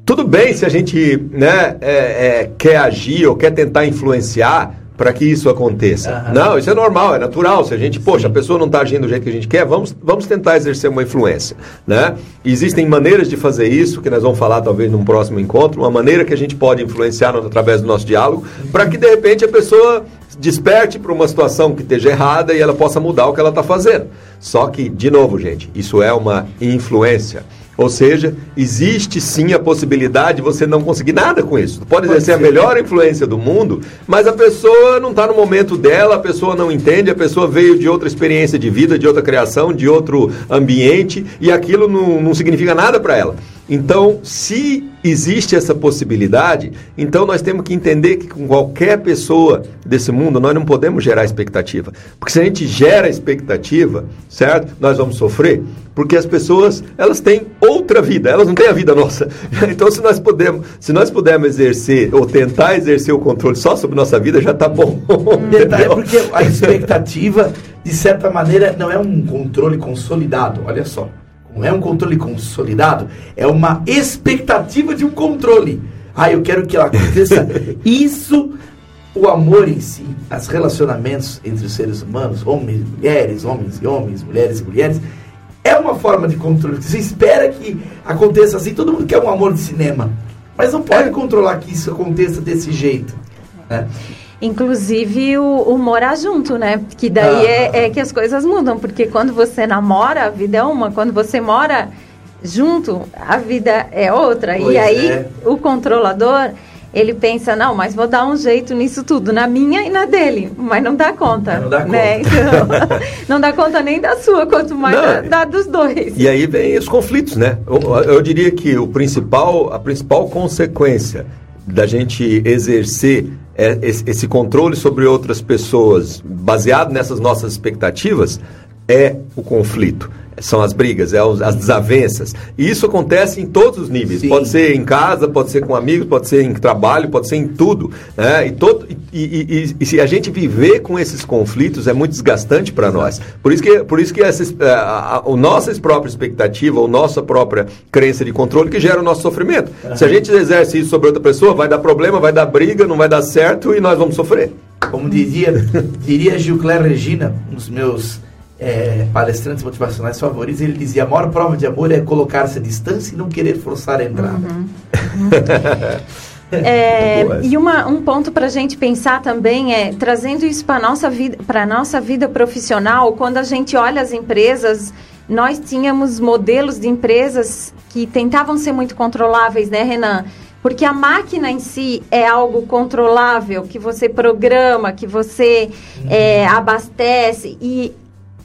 Tudo bem se a gente né, é, é, quer agir ou quer tentar influenciar para que isso aconteça. Aham. Não, isso é normal, é natural. Se a gente, poxa, a pessoa não está agindo do jeito que a gente quer, vamos, vamos tentar exercer uma influência. Né? Existem maneiras de fazer isso, que nós vamos falar talvez num próximo encontro, uma maneira que a gente pode influenciar no- através do nosso diálogo, para que de repente a pessoa desperte para uma situação que esteja errada e ela possa mudar o que ela está fazendo. Só que, de novo, gente, isso é uma influência. Ou seja, existe sim a possibilidade de você não conseguir nada com isso. Tu pode Pode exercer a ser. melhor influência do mundo, mas a pessoa não está no momento dela, a pessoa não entende, a pessoa veio de outra experiência de vida, de outra criação, de outro ambiente, e aquilo não, não significa nada para ela. Então, se existe essa possibilidade, então nós temos que entender que com qualquer pessoa desse mundo nós não podemos gerar expectativa. Porque se a gente gera expectativa, certo? Nós vamos sofrer, porque as pessoas, elas têm outra vida, elas não têm a vida nossa. Então, se nós podemos, se nós pudermos exercer ou tentar exercer o controle só sobre nossa vida, já está bom. Detalhe, porque a expectativa, de certa maneira, não é um controle consolidado. Olha só. Não é um controle consolidado, é uma expectativa de um controle. Ah, eu quero que ela aconteça. Isso, o amor em si, os relacionamentos entre os seres humanos, homens e mulheres, homens e homens, mulheres e mulheres, é uma forma de controle. Você espera que aconteça assim, todo mundo quer um amor de cinema. Mas não pode controlar que isso aconteça desse jeito. Né? Inclusive o, o morar junto, né? Que daí Ah. é, é que as coisas mudam, porque quando você namora, a vida é uma, quando você mora junto, a vida é outra. Pois e aí é. o controlador, ele pensa, não, mas vou dar um jeito nisso tudo, na minha e na dele, mas não dá conta. Não dá né? Então, não dá conta nem da sua, quanto mais Não, da, da dos dois. E aí vem os conflitos, né? Eu, eu diria que o principal, a principal consequência da gente exercer é, esse, esse controle sobre outras pessoas, baseado nessas nossas expectativas, é o conflito. São as brigas, é as desavenças. E isso acontece em todos os níveis. Sim. Pode ser em casa, pode ser com amigos, pode ser em trabalho, pode ser em tudo. Né? E, todo, e, e- e- e se a gente viver com esses conflitos é muito desgastante para nós. Por isso que, por isso que essa, es- a, a, a nossa própria expectativa, nossa própria crença de controle que gera o nosso sofrimento. Se a gente exerce isso sobre outra pessoa, vai dar problema, vai dar briga, não vai dar certo e nós vamos sofrer. Como diria, diria Gilcler Regina, um dos meus eh, palestrantes motivacionais favoritos, ele dizia: a maior prova de amor é colocar-se à distância e não querer forçar a entrada. É, Boa essa. e uma, um ponto para a gente pensar também é trazendo isso para nossa vida, para nossa vida profissional. Quando a gente olha as empresas nós tínhamos modelos de empresas que tentavam ser muito controláveis, né, Renan? Porque a máquina em si é algo controlável, que você programa, que você é, abastece. E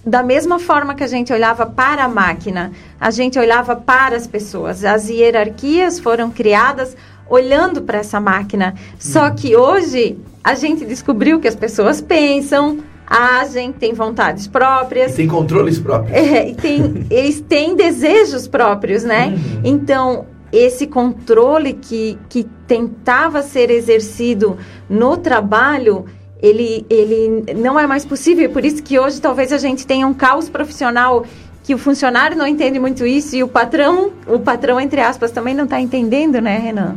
da mesma forma que a gente olhava para a máquina, a gente olhava para as pessoas. As hierarquias foram criadas olhando para essa máquina. Só que hoje a gente descobriu que as pessoas pensam, agem, têm vontades próprias. E tem controles próprios. É, e tem, eles têm desejos próprios, né? Uhum. Então, esse controle que, que tentava ser exercido no trabalho, ele, ele não é mais possível. Por isso que hoje talvez a gente tenha um caos profissional que o funcionário não entende muito isso e o patrão, o patrão entre aspas, também não está entendendo, né, Renan?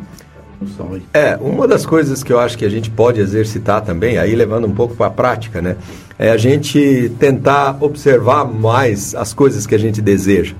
É, uma das coisas que eu acho que a gente pode exercitar também, aí levando um pouco para a prática, né? É a gente tentar observar mais as coisas que a gente deseja.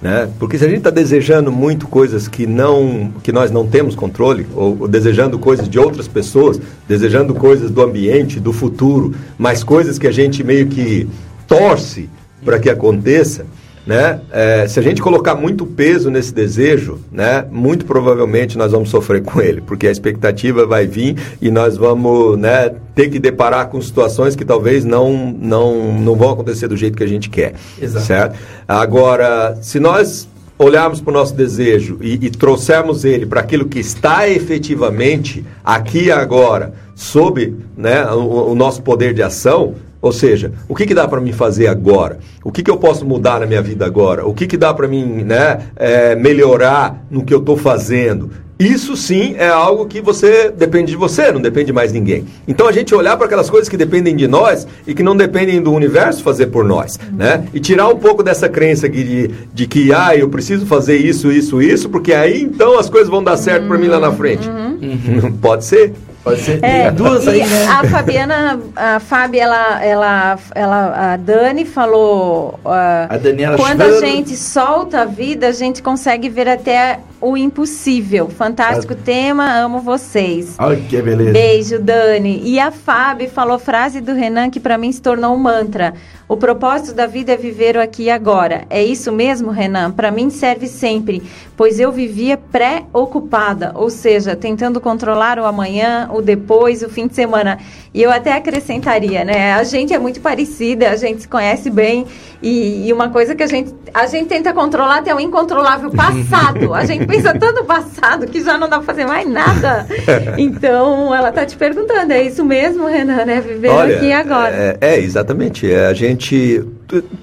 Né? Porque se a gente está desejando muito coisas que não que nós não temos controle, ou, ou, desejando coisas de outras pessoas, desejando coisas do ambiente, do futuro, mas coisas que a gente meio que torce para que aconteça, né? É, se a gente colocar muito peso nesse desejo, né, muito provavelmente nós vamos sofrer com ele, porque a expectativa vai vir e nós vamos né, ter que deparar com situações que talvez não, não, não vão acontecer do jeito que a gente quer. Exato. Certo? Agora, se nós olharmos para o nosso desejo e, e trouxermos ele para aquilo que está efetivamente aqui e agora, sob né, o, o nosso poder de ação, ou seja, o que, que dá para mim fazer agora? O que, que eu posso mudar na minha vida agora? O que, que dá para mim né, é, melhorar no que eu estou fazendo? Isso sim é algo que você depende de você, não depende mais de ninguém. Então a gente olhar para aquelas coisas que dependem de nós e que não dependem do universo fazer por nós, né? E tirar um pouco dessa crença de, de que ah, eu preciso fazer isso, isso, isso, porque aí então as coisas vão dar certo para mim lá na frente. Uhum. Pode ser. Pode ser. É, duas aí, né? A Fabiana, a Fábia, ela, ela, ela, a Dani falou. Uh, a Daniela Quando a gente solta a vida, a gente consegue ver até o impossível. Fantástico a... tema, amo vocês. Olha que beleza. Beijo, Dani. E a Fábia falou frase do Renan que para mim se tornou um mantra. O propósito da vida é viver o aqui e agora. É isso mesmo, Renan? Para mim serve sempre, pois eu vivia pré-ocupada, ou seja, tentando controlar o amanhã, o depois, o fim de semana. E eu até acrescentaria, né? A gente é muito parecida, a gente se conhece bem e, e uma coisa que a gente a gente tenta controlar até o incontrolável passado. A gente pensa tanto no passado que já não dá para fazer mais nada. Então, ela tá te perguntando, é isso mesmo, Renan, né? Viver Olha, aqui agora. É, é exatamente. É, a gente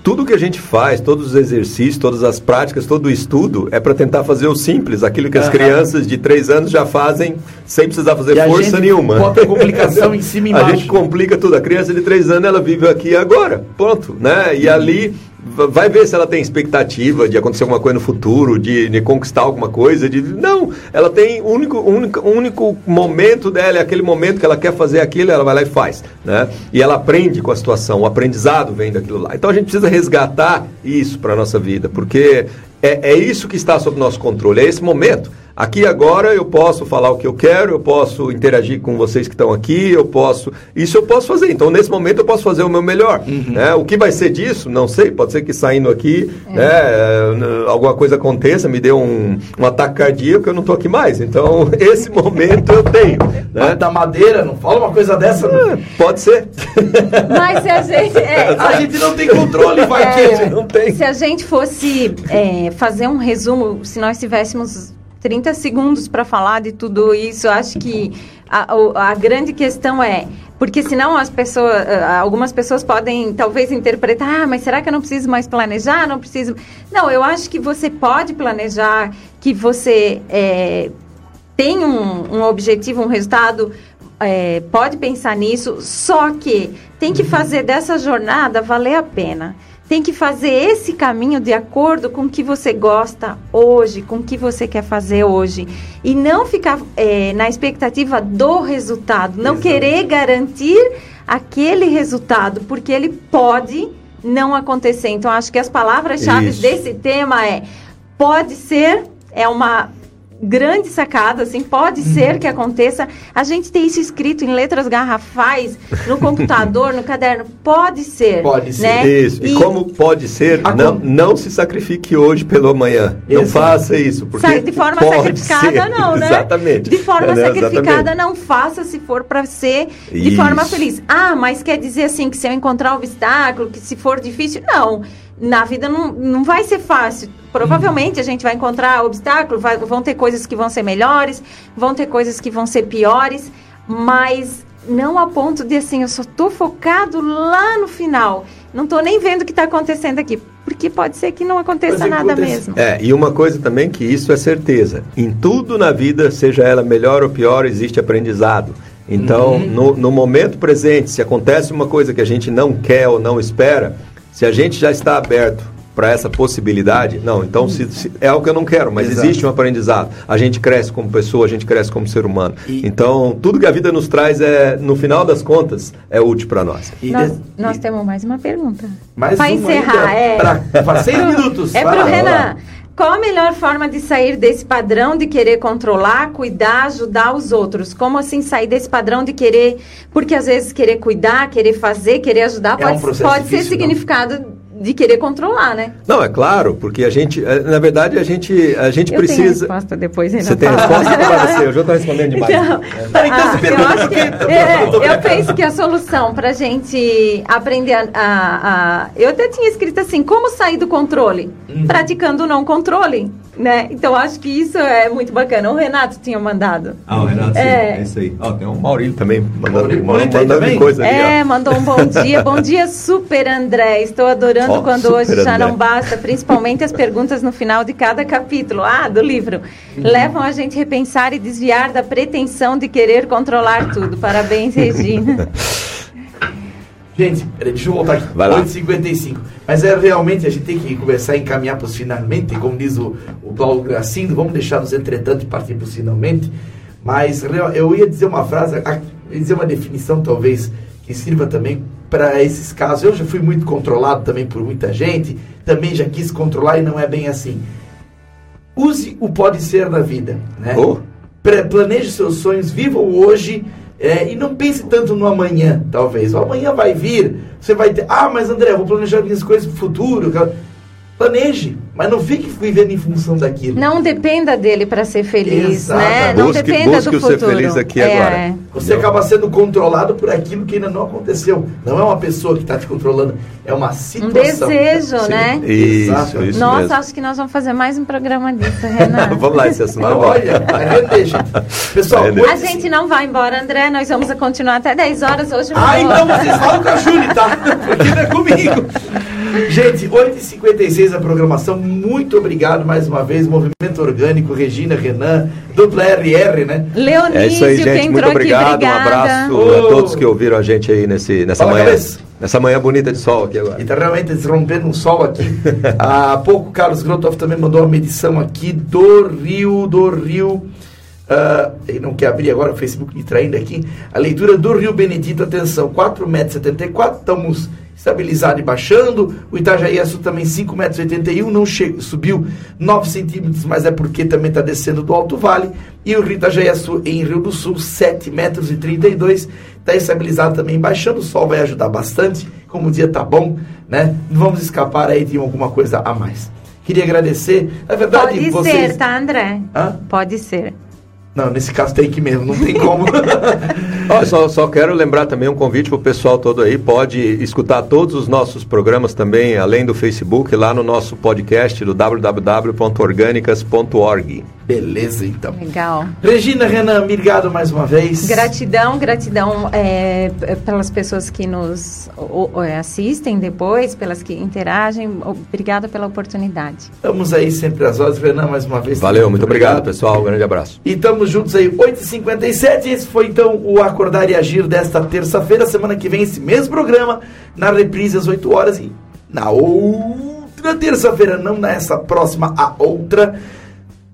tudo que a gente faz, todos os exercícios, todas as práticas, todo o estudo é para tentar fazer o simples, aquilo que as uhum. crianças de 3 anos já fazem sem precisar fazer e força nenhuma. Bota complicação em cima e embaixo. A gente complica tudo. A criança de 3 anos ela vive aqui agora, ponto, né? E ali vai ver se ela tem expectativa de acontecer alguma coisa no futuro, de, de conquistar alguma coisa. De, não, ela tem o único, único, único momento dela, é aquele momento que ela quer fazer aquilo, ela vai lá e faz. Né? E ela aprende com a situação, o aprendizado vem daquilo lá. Então a gente precisa resgatar isso para a nossa vida, porque é, é isso que está sob nosso controle, é esse momento. Aqui agora eu posso falar o que eu quero, eu posso interagir com vocês que estão aqui, eu posso. Isso eu posso fazer. Então, nesse momento, eu posso fazer o meu melhor. Uhum. Né? O que vai ser disso? Não sei. Pode ser que saindo aqui, é. né, alguma coisa aconteça, me dê um, um ataque cardíaco, eu não estou aqui mais. Então, esse momento eu tenho. Né? Da madeira, não fala uma coisa dessa. É, pode ser. Mas se a gente. É, a gente não tem controle, vai é, que não tem. Se a gente fosse é, fazer um resumo, se nós tivéssemos 30 segundos para falar de tudo isso. Acho que a, a, grande questão é porque senão as pessoas, algumas pessoas podem talvez interpretar, ah, mas será que eu não preciso mais planejar? Não preciso. Não, eu acho que você pode planejar, que você é, tem um, um objetivo, um resultado. É, pode pensar nisso, só que tem que uhum. fazer dessa jornada valer a pena tem que fazer esse caminho de acordo com o que você gosta hoje, com o que você quer fazer hoje. E não ficar é, na expectativa do resultado, não Exato. querer garantir aquele resultado, porque ele pode não acontecer. Então, acho que as palavras-chave desse tema é pode ser, é uma grande sacada, assim, pode Uhum. ser que aconteça. A gente ter isso escrito em letras garrafais, no computador, no caderno, pode ser. Pode ser. Né? Isso. E, como pode ser, A não, não se sacrifique hoje pelo amanhã. Não Exato. faça isso. Porque de forma sacrificada, ser. não, né? Exatamente. De forma É, né? sacrificada, Exatamente. não faça se for para ser de Isso. forma feliz. Ah, mas quer dizer assim que se eu encontrar obstáculo, que se for difícil, não. Na vida não, não vai ser fácil. Provavelmente a gente vai encontrar obstáculo, vai- vão ter coisas que vão ser melhores, vão ter coisas que vão ser piores, mas não a ponto de assim, eu só tô focado lá no final. Não tô nem vendo o que está acontecendo aqui, porque pode ser que não aconteça nada aconteça. mesmo. É, e uma coisa também que isso é certeza. Em tudo na vida, seja ela melhor ou pior, existe aprendizado. Então, no, no momento presente, se acontece uma coisa que a gente não quer ou não espera, se a gente já está aberto para essa possibilidade, não, então se, se- é algo que eu não quero, mas Exato. existe um aprendizado. A gente cresce como pessoa, a gente cresce como ser humano. E- Então, tudo que a vida nos traz é, no final das contas, é útil para nós. E Nós, de- nós e- temos mais uma pergunta. Mais Para uma encerrar, ainda, é. pra seis minutos. É lá, vai Renan. Qual a melhor forma de sair desse padrão de querer controlar, cuidar, ajudar os outros? Como assim sair desse padrão de querer, porque às vezes querer cuidar, querer fazer, querer ajudar, É um pode, processo pode ser difícil, significado de querer controlar, né? Não, é claro, porque a gente, eh, na verdade, a gente, a gente Eu tenho a precisa. resposta depois, Renan. Você tem resposta para você? Eu já estou respondendo demais. Então, Tá, então ah, eu, acho que, é, Eu penso que a solução para a gente aprender a, a- a- Eu até tinha escrito assim, como sair do controle? Uhum. Praticando o não controle, né? Então, acho que isso é muito bacana. O Renato tinha mandado. Ah, o Renato, sim, É. é, isso aí. Ó, tem um Maurílio também mandando, Maurílio- mandando, mandando também? coisa ali, É, ó. mandou um bom dia. Bom dia, super André. Estou adorando Ó, quando hoje já André. não basta, principalmente as perguntas no final de cada capítulo. Ah, do livro. Uhum. Levam a gente a repensar e desviar da pretensão de querer controlar tudo. Parabéns, Regina. Gente, deixa eu voltar aqui. Vai lá. 8h55. Mas é realmente, a gente tem que começar a encaminhar para os finalmente, como diz o, o Paulo Gracindo, vamos deixar nos entretanto e partir para os finalmente. Mas eu ia dizer uma frase, ia dizer uma definição talvez que sirva também para esses casos. Eu já fui muito controlado também por muita gente, também já quis controlar e não é bem assim. Use o pode ser na vida, né? Oh. Planeje seus sonhos, viva o hoje é, e não pense tanto no amanhã, talvez. O amanhã vai vir, você vai ter. Ah, mas André, eu vou planejar minhas coisas pro futuro. Cara." Planeje, mas não fique vivendo em função daquilo. Não dependa dele para ser feliz, né? Não Busque- dependa busque do o ser futuro. feliz aqui É, agora. é. Você acaba sendo controlado por aquilo que ainda não aconteceu. Não é uma pessoa que está te controlando, é uma Um situação. desejo, Sim. né? Isso, Exato. isso Nossa, mesmo. acho que nós vamos fazer mais um programa disso, Renato. Vamos lá, esse assunto. Olha, vai render, gente. Pessoal, oito A gente não vai embora, André. Nós vamos continuar até 10 horas hoje. Ah, então vocês falam com a Júlia, tá? Porque não é comigo. Gente, 8h56 a programação. Muito obrigado mais uma vez. Movimento Orgânico, Regina, Renan, dupla RR, né? Leonísio, É isso aí, gente. Muito entrou aqui, obrigado. Um abraço Ô. a todos que ouviram a gente aí nesse, nessa Fala, manhã. cabeça. Nessa manhã bonita de sol aqui agora. E tá realmente rompendo um sol aqui. Há pouco o Carlos Grotoff também mandou uma medição aqui do Rio, do Rio. ah, ele não quer abrir agora o Facebook me traindo aqui. A leitura do Rio Benedito, atenção, 4,74 metros, estamos estabilizado e baixando. O Itajaí também 5,81 metros, não che- subiu 9 centímetros, mas é porque também está descendo do Alto Vale. E o Itajaí em Rio do Sul, 7 metros e 32, está estabilizado também baixando. O sol vai ajudar bastante, como o dia tá bom, né? Não vamos escapar aí de alguma coisa a mais. Queria agradecer, na verdade, Pode vocês... ser, tá, André? Hã? Pode ser. Não, nesse caso tem que mesmo, não tem como. Só, só quero lembrar também um convite para o pessoal todo aí. Pode escutar todos os nossos programas também, além do Facebook, lá no nosso podcast do www.orgânicas.org. Beleza, então. Legal. Regina, Renan, obrigado mais uma vez. Gratidão, gratidão é, pelas pessoas que nos é, assistem depois, pelas que interagem. Obrigada pela oportunidade. Estamos aí sempre às horas. Renan, mais uma vez. Valeu, muito obrigado, pessoal. Um grande abraço. E estamos juntos aí, 8h57. Esse foi então o Acordar e Agir desta terça-feira. Semana que vem, esse mesmo programa, na reprise às 8 horas. E na outra terça-feira, não nessa próxima, a outra.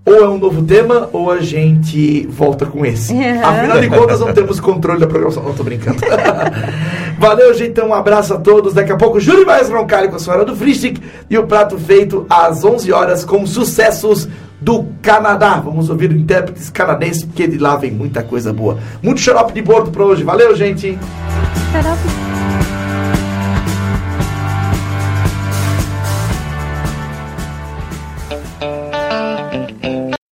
Ou é um novo tema, ou a gente volta com esse. Uhum. Afinal de contas, não temos controle da programação. Não, tô brincando. Valeu, gente. Então, um abraço a todos. Daqui a pouco, Júlio Mais Roncalho com a senhora do Fristic. E o prato feito às 11 horas com sucessos do Canadá. Vamos ouvir intérpretes canadense, porque de lá vem muita coisa boa. Muito xarope de bordo para hoje. Valeu, gente! Xarope.